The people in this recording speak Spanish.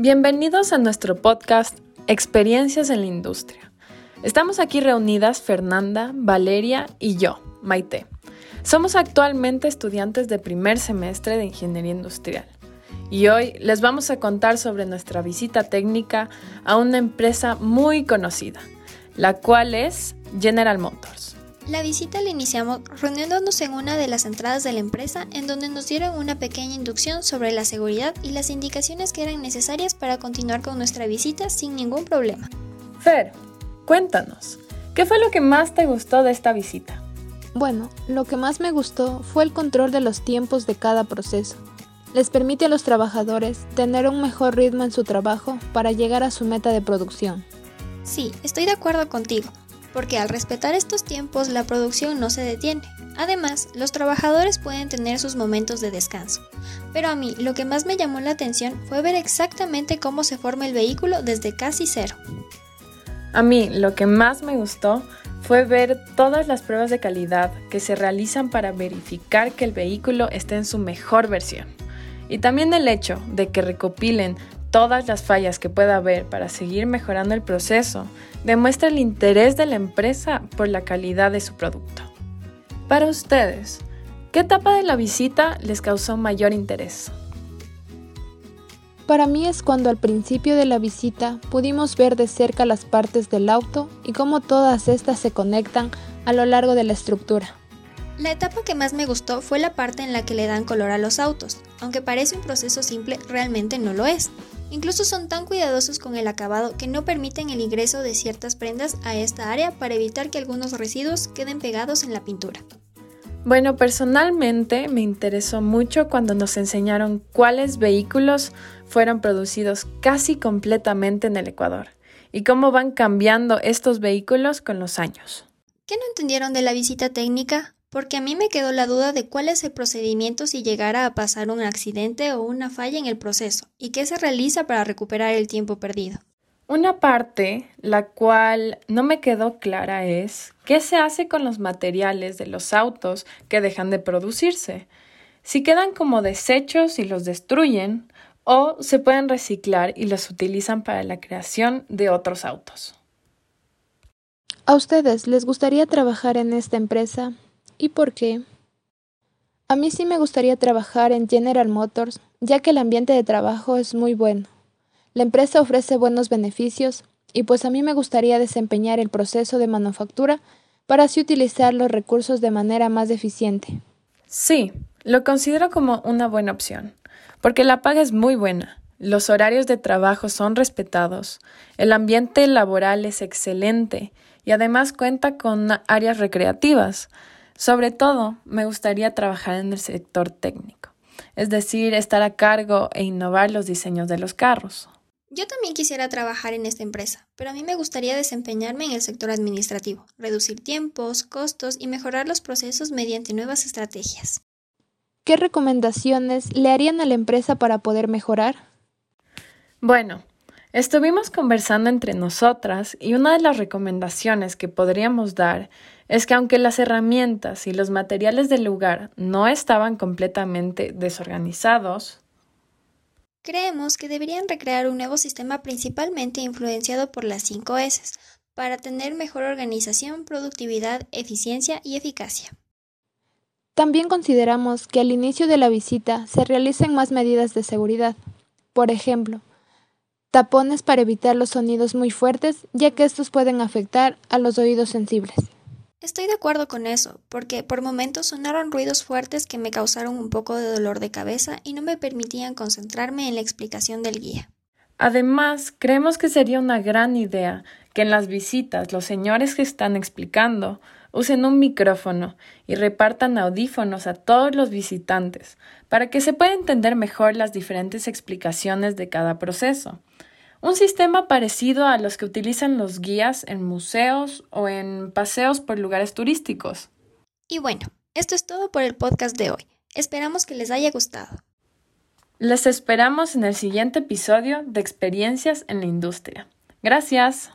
Bienvenidos a nuestro podcast Experiencias en la Industria. Estamos aquí reunidas Fernanda, Valeria y yo, Maite. Somos actualmente estudiantes de primer semestre de Ingeniería Industrial y hoy les vamos a contar sobre nuestra visita técnica a una empresa muy conocida, la cual es General Motors. La visita la iniciamos reuniéndonos en una de las entradas de la empresa en donde nos dieron una pequeña inducción sobre la seguridad y las indicaciones que eran necesarias para continuar con nuestra visita sin ningún problema. Fer, cuéntanos, ¿qué fue lo que más te gustó de esta visita? Bueno, lo que más me gustó fue el control de los tiempos de cada proceso. Les permite a los trabajadores tener un mejor ritmo en su trabajo para llegar a su meta de producción. Sí, estoy de acuerdo contigo porque al respetar estos tiempos la producción no se detiene. Además, los trabajadores pueden tener sus momentos de descanso. Pero a mí lo que más me llamó la atención fue ver exactamente cómo se forma el vehículo desde casi cero. A mí lo que más me gustó fue ver todas las pruebas de calidad que se realizan para verificar que el vehículo esté en su mejor versión. Y también el hecho de que recopilen todas las fallas que pueda haber para seguir mejorando el proceso demuestra el interés de la empresa por la calidad de su producto. Para ustedes, ¿qué etapa de la visita les causó mayor interés? Para mí es cuando al principio de la visita pudimos ver de cerca las partes del auto y cómo todas estas se conectan a lo largo de la estructura. La etapa que más me gustó fue la parte en la que le dan color a los autos. Aunque parece un proceso simple, realmente no lo es. Incluso son tan cuidadosos con el acabado que no permiten el ingreso de ciertas prendas a esta área para evitar que algunos residuos queden pegados en la pintura. Bueno, personalmente me interesó mucho cuando nos enseñaron cuáles vehículos fueron producidos casi completamente en el Ecuador y cómo van cambiando estos vehículos con los años. ¿Qué no entendieron de la visita técnica? Porque a mí me quedó la duda de cuál es el procedimiento si llegara a pasar un accidente o una falla en el proceso y qué se realiza para recuperar el tiempo perdido. Una parte, la cual no me quedó clara, es qué se hace con los materiales de los autos que dejan de producirse. Si quedan como desechos y los destruyen, o se pueden reciclar y los utilizan para la creación de otros autos. ¿A ustedes les gustaría trabajar en esta empresa? ¿Y por qué? A mí sí me gustaría trabajar en General Motors, ya que el ambiente de trabajo es muy bueno. La empresa ofrece buenos beneficios y pues a mí me gustaría desempeñar el proceso de manufactura para así utilizar los recursos de manera más eficiente. Sí, lo considero como una buena opción, porque la paga es muy buena, los horarios de trabajo son respetados, el ambiente laboral es excelente y además cuenta con áreas recreativas, sobre todo, me gustaría trabajar en el sector técnico, es decir, estar a cargo e innovar los diseños de los carros. Yo también quisiera trabajar en esta empresa, pero a mí me gustaría desempeñarme en el sector administrativo, reducir tiempos, costos y mejorar los procesos mediante nuevas estrategias. ¿Qué recomendaciones le harían a la empresa para poder mejorar? Bueno, estuvimos conversando entre nosotras y una de las recomendaciones que podríamos dar es que aunque las herramientas y los materiales del lugar no estaban completamente desorganizados, creemos que deberían recrear un nuevo sistema principalmente influenciado por las 5 S para tener mejor organización, productividad, eficiencia y eficacia. También consideramos que al inicio de la visita se realicen más medidas de seguridad. Por ejemplo, tapones para evitar los sonidos muy fuertes, ya que estos pueden afectar a los oídos sensibles. Estoy de acuerdo con eso, porque por momentos sonaron ruidos fuertes que me causaron un poco de dolor de cabeza y no me permitían concentrarme en la explicación del guía. Además, creemos que sería una gran idea que en las visitas los señores que están explicando usen un micrófono y repartan audífonos a todos los visitantes para que se pueda entender mejor las diferentes explicaciones de cada proceso. Un sistema parecido a los que utilizan los guías en museos o en paseos por lugares turísticos. Y bueno, esto es todo por el podcast de hoy. Esperamos que les haya gustado. Les esperamos en el siguiente episodio de Experiencias en la Industria. Gracias.